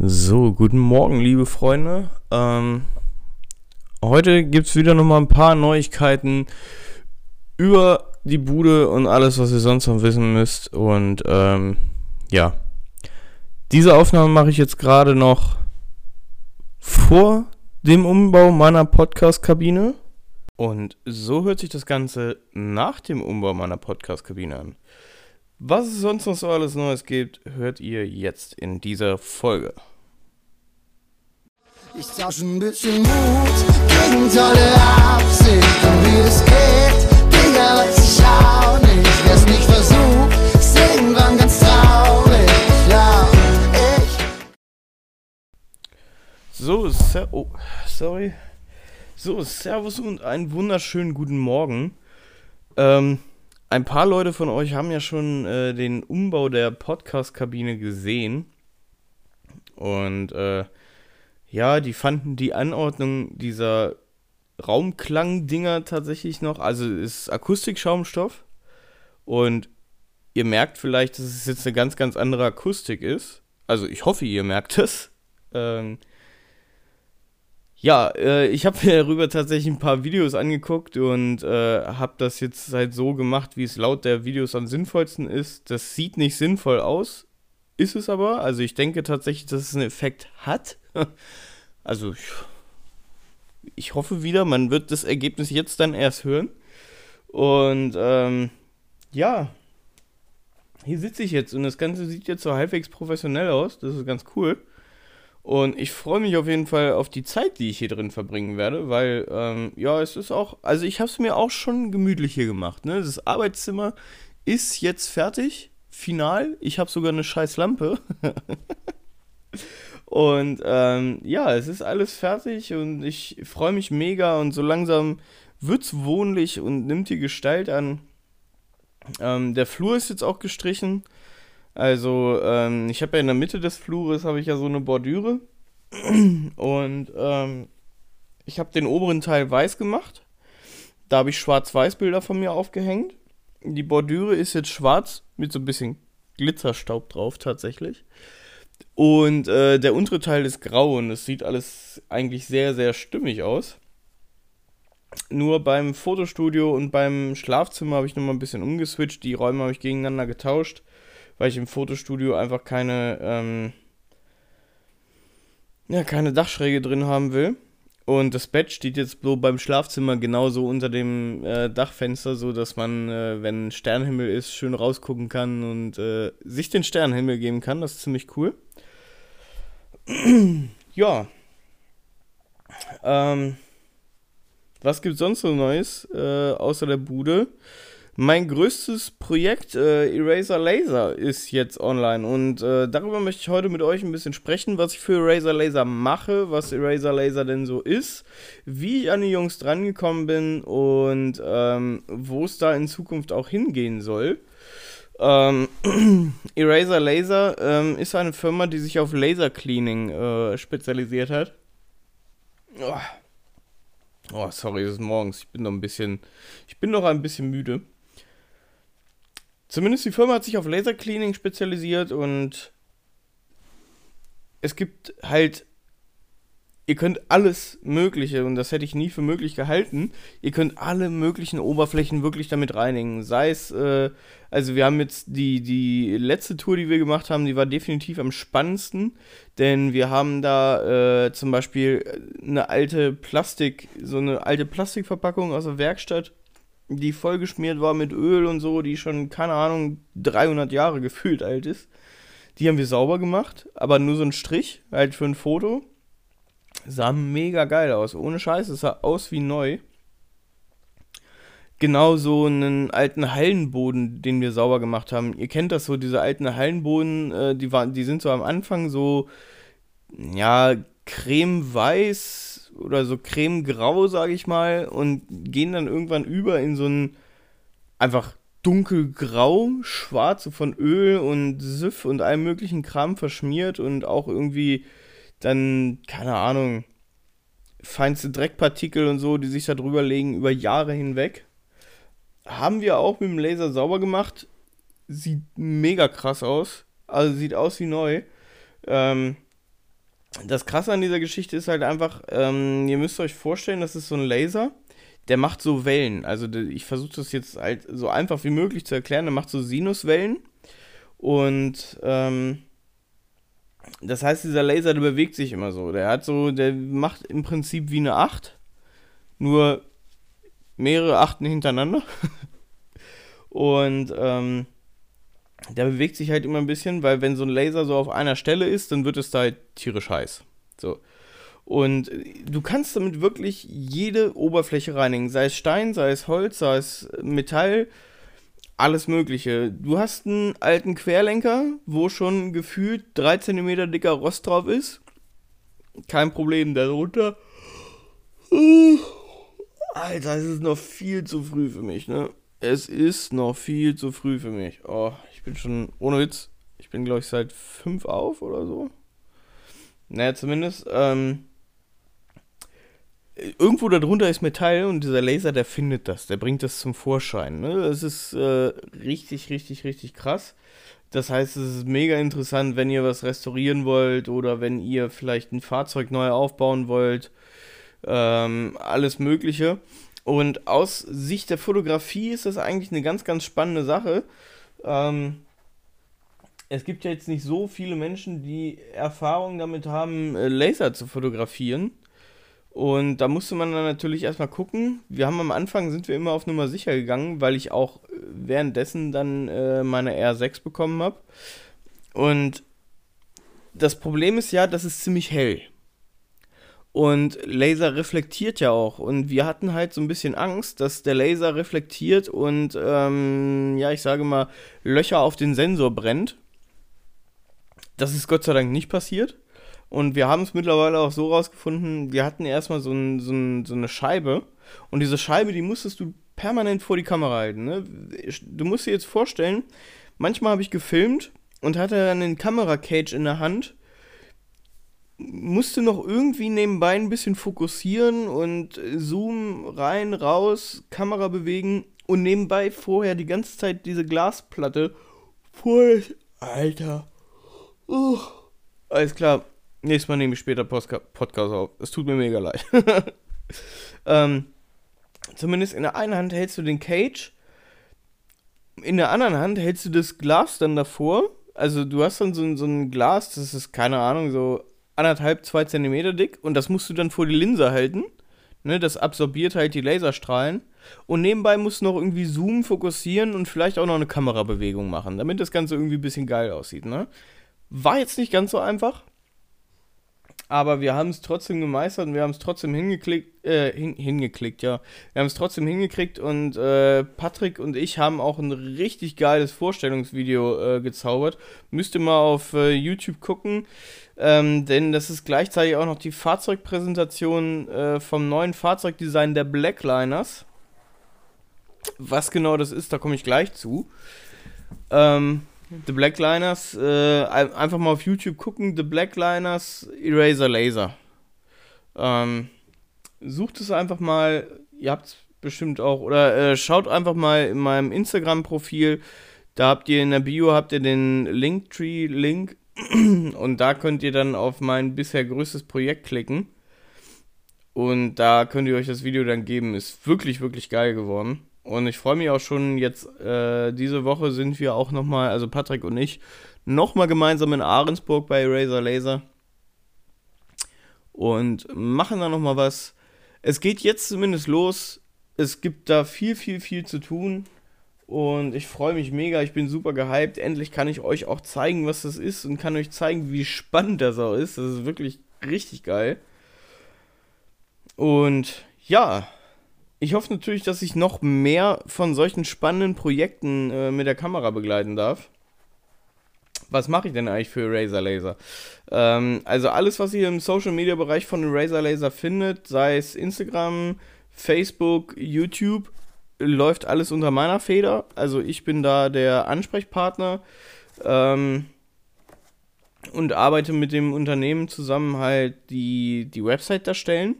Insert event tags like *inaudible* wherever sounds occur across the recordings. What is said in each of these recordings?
So, guten Morgen, liebe Freunde. Ähm, heute gibt es wieder nochmal ein paar Neuigkeiten über die Bude und alles, was ihr sonst noch wissen müsst. Und ähm, ja, diese Aufnahme mache ich jetzt gerade noch vor dem Umbau meiner Podcast-Kabine. Und so hört sich das Ganze nach dem Umbau meiner Podcast-Kabine an. Was es sonst noch so alles Neues gibt, hört ihr jetzt in dieser Folge. Ich tausche ein bisschen Mut gegen tolle Absicht und wie es geht, Digga, weiß ich auch nicht, wer's nicht versucht, ist irgendwann ganz traurig, ja, ich. So, ser oh, sorry. So, Servus und einen wunderschönen guten Morgen. Ähm, ein paar Leute von euch haben ja schon äh, den Umbau der Podcast-Kabine gesehen. Und äh, ja, die fanden die Anordnung dieser Raumklang-Dinger tatsächlich noch. Also ist Akustikschaumstoff. Und ihr merkt vielleicht, dass es jetzt eine ganz, ganz andere Akustik ist. Also ich hoffe, ihr merkt es. Ähm, ja, äh, ich habe mir darüber tatsächlich ein paar Videos angeguckt und äh, habe das jetzt halt so gemacht, wie es laut der Videos am sinnvollsten ist. Das sieht nicht sinnvoll aus, ist es aber. Also ich denke tatsächlich, dass es einen Effekt hat. *laughs* also ich, ich hoffe wieder, man wird das Ergebnis jetzt dann erst hören. Und ähm, ja, hier sitze ich jetzt und das Ganze sieht jetzt so halbwegs professionell aus. Das ist ganz cool. Und ich freue mich auf jeden Fall auf die Zeit, die ich hier drin verbringen werde, weil, ähm, ja, es ist auch, also ich habe es mir auch schon gemütlich hier gemacht. Ne? Das Arbeitszimmer ist jetzt fertig, final. Ich habe sogar eine scheiß Lampe. *laughs* und ähm, ja, es ist alles fertig und ich freue mich mega und so langsam wird es wohnlich und nimmt die Gestalt an. Ähm, der Flur ist jetzt auch gestrichen. Also, ähm, ich habe ja in der Mitte des Flures habe ich ja so eine Bordüre. Und ähm, ich habe den oberen Teil weiß gemacht. Da habe ich Schwarz-Weiß-Bilder von mir aufgehängt. Die Bordüre ist jetzt schwarz mit so ein bisschen Glitzerstaub drauf tatsächlich. Und äh, der untere Teil ist grau und es sieht alles eigentlich sehr, sehr stimmig aus. Nur beim Fotostudio und beim Schlafzimmer habe ich nochmal ein bisschen umgeswitcht. Die Räume habe ich gegeneinander getauscht weil ich im Fotostudio einfach keine, ähm, ja, keine Dachschräge drin haben will. Und das Bett steht jetzt so beim Schlafzimmer genauso unter dem äh, Dachfenster, so dass man, äh, wenn Sternhimmel ist, schön rausgucken kann und äh, sich den Sternhimmel geben kann. Das ist ziemlich cool. *clears throat* ja. Ähm, was gibt sonst so Neues äh, außer der Bude? Mein größtes Projekt äh, Eraser Laser ist jetzt online und äh, darüber möchte ich heute mit euch ein bisschen sprechen, was ich für Eraser Laser mache, was Eraser Laser denn so ist, wie ich an die Jungs drangekommen bin und ähm, wo es da in Zukunft auch hingehen soll. Ähm, *clears throat* Eraser Laser ähm, ist eine Firma, die sich auf Laser Cleaning äh, spezialisiert hat. Oh. oh, sorry, es ist morgens. Ich bin noch ein bisschen, ich bin noch ein bisschen müde. Zumindest die Firma hat sich auf Lasercleaning spezialisiert und es gibt halt, ihr könnt alles Mögliche, und das hätte ich nie für möglich gehalten, ihr könnt alle möglichen Oberflächen wirklich damit reinigen. Sei es, äh, also wir haben jetzt die, die letzte Tour, die wir gemacht haben, die war definitiv am spannendsten, denn wir haben da äh, zum Beispiel eine alte Plastik, so eine alte Plastikverpackung aus der Werkstatt die vollgeschmiert war mit Öl und so, die schon, keine Ahnung, 300 Jahre *laughs* gefühlt alt ist. Die haben wir sauber gemacht, aber nur so ein Strich, halt für ein Foto. Sah mega geil aus, ohne Scheiß, es sah aus wie neu. Genau so einen alten Hallenboden, den wir sauber gemacht haben. Ihr kennt das so, diese alten Hallenboden, äh, die, waren, die sind so am Anfang so, ja, cremeweiß, oder so cremegrau, sage ich mal, und gehen dann irgendwann über in so ein einfach dunkelgrau, schwarz, so von Öl und Süff und allem möglichen Kram verschmiert und auch irgendwie dann, keine Ahnung, feinste Dreckpartikel und so, die sich da drüber legen über Jahre hinweg. Haben wir auch mit dem Laser sauber gemacht. Sieht mega krass aus. Also sieht aus wie neu. Ähm, das Krasse an dieser Geschichte ist halt einfach, ähm, ihr müsst euch vorstellen, das ist so ein Laser, der macht so Wellen. Also ich versuche das jetzt halt so einfach wie möglich zu erklären. Der macht so Sinuswellen. Und ähm, das heißt, dieser Laser, der bewegt sich immer so. Der hat so, der macht im Prinzip wie eine 8. Nur mehrere Achten hintereinander. *laughs* Und ähm, der bewegt sich halt immer ein bisschen, weil wenn so ein Laser so auf einer Stelle ist, dann wird es da halt tierisch heiß. So. Und du kannst damit wirklich jede Oberfläche reinigen, sei es Stein, sei es Holz, sei es Metall, alles Mögliche. Du hast einen alten Querlenker, wo schon gefühlt 3 cm dicker Rost drauf ist. Kein Problem darunter. Alter, es ist noch viel zu früh für mich, ne? Es ist noch viel zu früh für mich. Oh, ich bin schon, ohne Witz, ich bin, glaube ich, seit 5 auf oder so. Naja, zumindest, ähm, irgendwo darunter ist Metall und dieser Laser, der findet das, der bringt das zum Vorschein. Ne? Das ist äh, richtig, richtig, richtig krass. Das heißt, es ist mega interessant, wenn ihr was restaurieren wollt oder wenn ihr vielleicht ein Fahrzeug neu aufbauen wollt. Ähm, alles Mögliche. Und aus Sicht der Fotografie ist das eigentlich eine ganz, ganz spannende Sache. Ähm, es gibt ja jetzt nicht so viele Menschen, die Erfahrung damit haben, äh, Laser zu fotografieren. Und da musste man dann natürlich erstmal gucken. Wir haben am Anfang sind wir immer auf Nummer sicher gegangen, weil ich auch äh, währenddessen dann äh, meine R6 bekommen habe. Und das Problem ist ja, das ist ziemlich hell. Und Laser reflektiert ja auch. Und wir hatten halt so ein bisschen Angst, dass der Laser reflektiert und, ähm, ja, ich sage mal, Löcher auf den Sensor brennt. Das ist Gott sei Dank nicht passiert. Und wir haben es mittlerweile auch so rausgefunden, wir hatten erstmal so, ein, so, ein, so eine Scheibe. Und diese Scheibe, die musstest du permanent vor die Kamera halten. Ne? Du musst dir jetzt vorstellen, manchmal habe ich gefilmt und hatte dann den Kameracage in der Hand, musste noch irgendwie nebenbei ein bisschen fokussieren und Zoom rein, raus, Kamera bewegen und nebenbei vorher die ganze Zeit diese Glasplatte vor. Alter. Uh. Alles klar, Nächstes Mal nehme ich später Postka Podcast auf. Es tut mir mega leid. *laughs* ähm, zumindest in der einen Hand hältst du den Cage, in der anderen Hand hältst du das Glas dann davor. Also du hast dann so, so ein Glas, das ist, keine Ahnung, so anderthalb, zwei Zentimeter dick und das musst du dann vor die Linse halten. Ne, das absorbiert halt die Laserstrahlen. Und nebenbei musst du noch irgendwie zoomen, fokussieren und vielleicht auch noch eine Kamerabewegung machen, damit das Ganze irgendwie ein bisschen geil aussieht. Ne? War jetzt nicht ganz so einfach aber wir haben es trotzdem gemeistert und wir haben es trotzdem hingeklickt, äh, hin, hingeklickt, ja. Wir haben es trotzdem hingekriegt und äh, Patrick und ich haben auch ein richtig geiles Vorstellungsvideo äh, gezaubert. Müsst ihr mal auf äh, YouTube gucken, ähm, denn das ist gleichzeitig auch noch die Fahrzeugpräsentation äh, vom neuen Fahrzeugdesign der Blackliners. Was genau das ist, da komme ich gleich zu. Ähm, The Blackliners, äh, einfach mal auf YouTube gucken, The Blackliners Eraser Laser. Ähm, sucht es einfach mal, ihr habt es bestimmt auch, oder äh, schaut einfach mal in meinem Instagram-Profil, da habt ihr in der Bio habt ihr den Linktree-Link *clears throat* und da könnt ihr dann auf mein bisher größtes Projekt klicken. Und da könnt ihr euch das Video dann geben. Ist wirklich, wirklich geil geworden. Und ich freue mich auch schon jetzt, äh, diese Woche sind wir auch nochmal, also Patrick und ich, nochmal gemeinsam in Ahrensburg bei Razer Laser. Und machen da nochmal was. Es geht jetzt zumindest los. Es gibt da viel, viel, viel zu tun. Und ich freue mich mega. Ich bin super gehypt. Endlich kann ich euch auch zeigen, was das ist und kann euch zeigen, wie spannend das auch ist. Das ist wirklich richtig geil. Und ja, ich hoffe natürlich, dass ich noch mehr von solchen spannenden Projekten äh, mit der Kamera begleiten darf. Was mache ich denn eigentlich für Razer Laser? Ähm, also alles, was ihr im Social Media Bereich von Razer Laser findet, sei es Instagram, Facebook, YouTube, läuft alles unter meiner Feder. Also ich bin da der Ansprechpartner ähm, und arbeite mit dem Unternehmen zusammen halt die, die Website erstellen.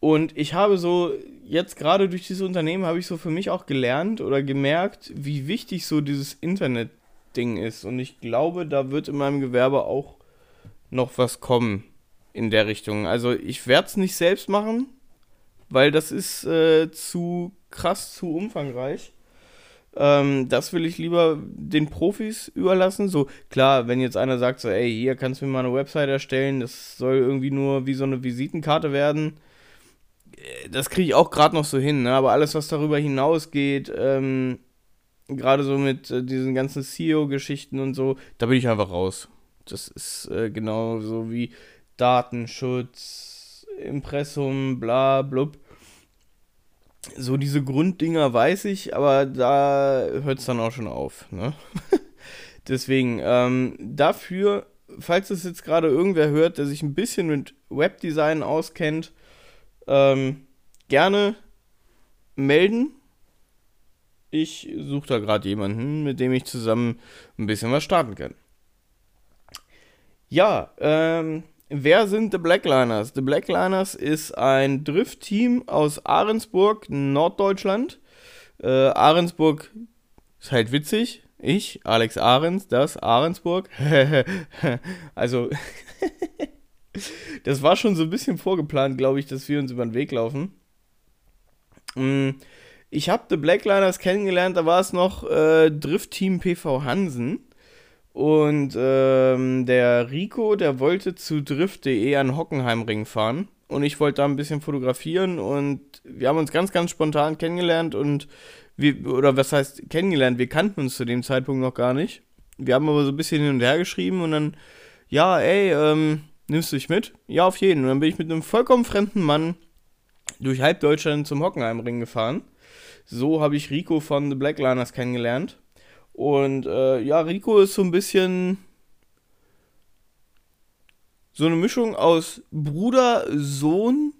Und ich habe so, jetzt gerade durch dieses Unternehmen habe ich so für mich auch gelernt oder gemerkt, wie wichtig so dieses Internet Ding ist. Und ich glaube, da wird in meinem Gewerbe auch noch was kommen in der Richtung. Also ich werde es nicht selbst machen, weil das ist äh, zu krass, zu umfangreich. Ähm, das will ich lieber den Profis überlassen. So, klar, wenn jetzt einer sagt, so, ey, hier kannst du mir mal eine Website erstellen, das soll irgendwie nur wie so eine Visitenkarte werden. Äh, das kriege ich auch gerade noch so hin, ne? aber alles, was darüber hinausgeht, ähm, gerade so mit äh, diesen ganzen CEO-Geschichten und so, da bin ich einfach raus. Das ist äh, genau so wie Datenschutz, Impressum, bla, blub so diese Grunddinger weiß ich, aber da hört es dann auch schon auf. Ne? *laughs* Deswegen, ähm, dafür, falls es jetzt gerade irgendwer hört, der sich ein bisschen mit Webdesign auskennt, ähm, gerne melden. Ich suche da gerade jemanden, mit dem ich zusammen ein bisschen was starten kann. Ja, ähm, Wer sind The Blackliners? The Blackliners ist ein Drift-Team aus Ahrensburg, Norddeutschland. Äh, Ahrensburg ist halt witzig. Ich, Alex Ahrens, das, Ahrensburg. *laughs* also, *laughs* das war schon so ein bisschen vorgeplant, glaube ich, dass wir uns über den Weg laufen. Mm, ich habe The Blackliners kennengelernt, da war es noch äh, Drift-Team PV Hansen. Und ähm, der Rico, der wollte zu drift.de an Hockenheimring fahren. Und ich wollte da ein bisschen fotografieren und wir haben uns ganz, ganz spontan kennengelernt und wir, oder was heißt kennengelernt? Wir kannten uns zu dem Zeitpunkt noch gar nicht. Wir haben aber so ein bisschen hin und her geschrieben und dann, ja, ey, ähm, nimmst du dich mit? Ja, auf jeden. Und dann bin ich mit einem vollkommen fremden Mann durch halb Deutschland zum Hockenheimring gefahren. So habe ich Rico von The Blackliners kennengelernt. Und äh, ja, Rico ist so ein bisschen so eine Mischung aus Bruder, Sohn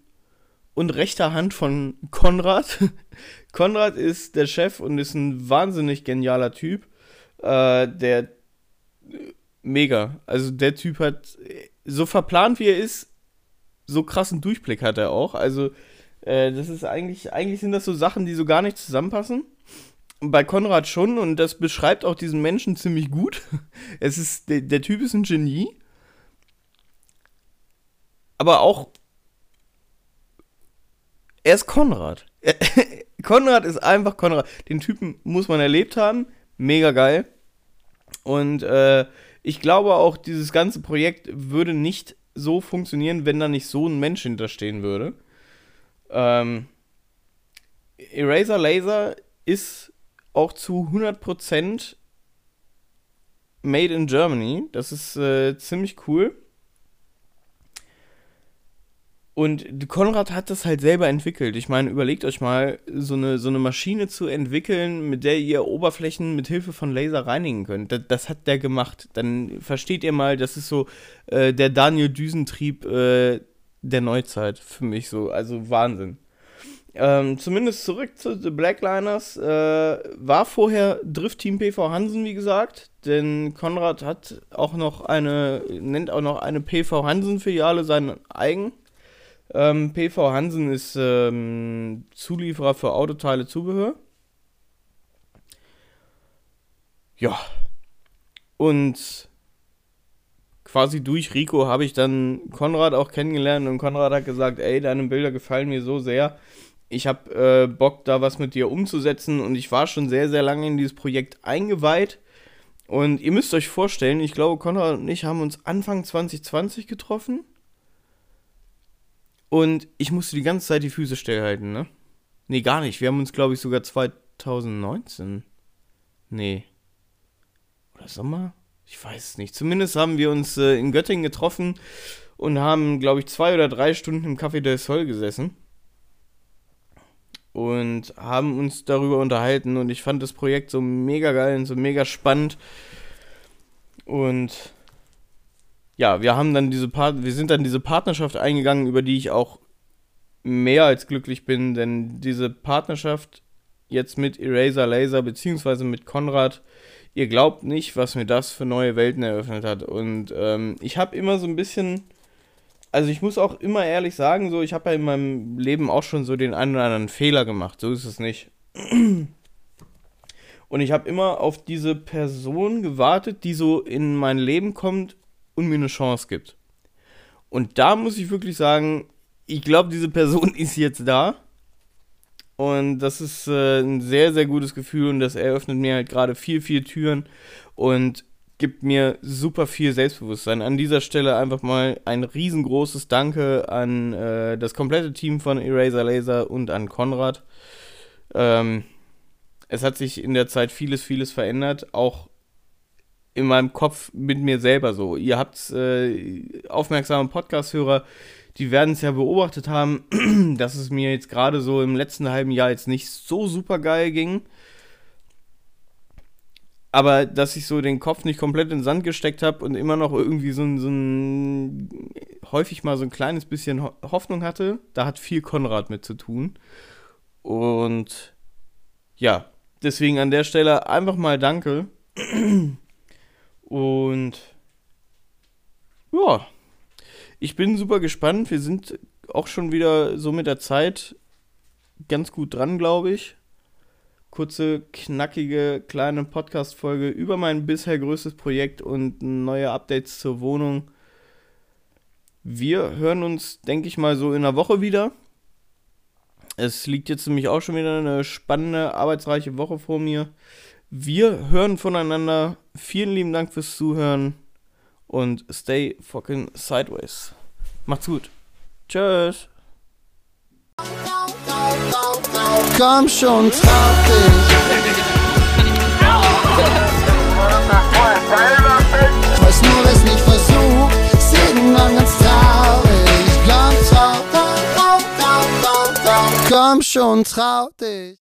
und rechter Hand von Konrad. *laughs* Konrad ist der Chef und ist ein wahnsinnig genialer Typ. Äh, der mega. Also der Typ hat so verplant wie er ist, so krassen Durchblick hat er auch. Also äh, das ist eigentlich, eigentlich sind das so Sachen, die so gar nicht zusammenpassen bei Konrad schon und das beschreibt auch diesen Menschen ziemlich gut. *laughs* Es ist, der, der Typ ist ein Genie. Aber auch, er ist Konrad. *laughs* Konrad ist einfach Konrad. Den Typen muss man erlebt haben. Mega geil. Und äh, ich glaube auch, dieses ganze Projekt würde nicht so funktionieren, wenn da nicht so ein Mensch hinterstehen würde. Ähm, Eraser Laser ist auch zu 100% made in Germany. Das ist äh, ziemlich cool. Und Konrad hat das halt selber entwickelt. Ich meine, überlegt euch mal, so eine, so eine Maschine zu entwickeln, mit der ihr Oberflächen mit Hilfe von Laser reinigen könnt. Das, das hat der gemacht. Dann versteht ihr mal, das ist so äh, der Daniel Düsentrieb äh, der Neuzeit für mich so. Also Wahnsinn. Ähm, zumindest zurück zu The Blackliners. Äh, war vorher Drift Team PV Hansen, wie gesagt. Denn Konrad hat auch noch eine, nennt auch noch eine PV Hansen-Filiale sein eigen. Ähm, PV Hansen ist ähm, Zulieferer für Autoteile, Zubehör. Ja. Und quasi durch Rico habe ich dann Konrad auch kennengelernt und Konrad hat gesagt, ey, deine Bilder gefallen mir so sehr ich habe äh, Bock, da was mit dir umzusetzen und ich war schon sehr, sehr lange in dieses Projekt eingeweiht. Und ihr müsst euch vorstellen, ich glaube, Konrad und ich haben uns Anfang 2020 getroffen. Und ich musste die ganze Zeit die Füße stillhalten, ne? Nee, gar nicht. Wir haben uns, glaube ich, sogar 2019. Nee. Oder Sommer? Ich weiß es nicht. Zumindest haben wir uns äh, in Göttingen getroffen und haben, glaube ich, zwei oder drei Stunden im Café del Sol gesessen und haben uns darüber unterhalten und ich fand das Projekt so mega geil und so mega spannend. Und ja, wir haben dann diese Part wir sind dann diese Partnerschaft eingegangen, über die ich auch mehr als glücklich bin, denn diese Partnerschaft jetzt mit Eraser Laser beziehungsweise mit Konrad, ihr glaubt nicht, was mir das für neue Welten eröffnet hat. Und ähm, ich habe immer so ein bisschen also ich muss auch immer ehrlich sagen, so ich habe ja in meinem Leben auch schon so den einen oder anderen Fehler gemacht. So ist es nicht. Und ich habe immer auf diese Person gewartet, die so in mein Leben kommt und mir eine Chance gibt. Und da muss ich wirklich sagen, ich glaube, diese Person *laughs* ist jetzt da. Und das ist äh, ein sehr, sehr gutes Gefühl und das eröffnet mir halt gerade viel, viel Türen und gibt mir super viel Selbstbewusstsein. An dieser Stelle einfach mal ein riesengroßes Danke an äh, das komplette Team von Eraser Laser und an Konrad. Ähm, es hat sich in der Zeit vieles, vieles verändert, auch in meinem Kopf mit mir selber so. Ihr habt äh, aufmerksame Podcast-Hörer, die werden es ja beobachtet haben, *clears throat* dass es mir jetzt gerade so im letzten halben Jahr jetzt nicht so super geil ging. Aber dass ich so den Kopf nicht komplett in den Sand gesteckt habe und immer noch irgendwie so ein, so ein, häufig mal so ein kleines bisschen Hoffnung hatte, da hat viel Konrad mit zu tun. Und ja, deswegen an der Stelle einfach mal Danke. Und ja, ich bin super gespannt. Wir sind auch schon wieder so mit der Zeit ganz gut dran, glaube ich. Kurze, knackige, kleine Podcast-Folge über mein bisher größtes Projekt und neue Updates zur Wohnung. Wir hören uns, denke ich mal, so in einer Woche wieder. Es liegt jetzt nämlich auch schon wieder eine spannende, arbeitsreiche Woche vor mir. Wir hören voneinander. Vielen lieben Dank fürs Zuhören und stay fucking sideways. Macht's gut. Tschüss. Komm schon, trau dich. Ich weiß nur, wer es nicht versucht, ist irgendwann ganz traurig. Komm, trau, trau, trau, trau, trau. Komm schon, trau dich.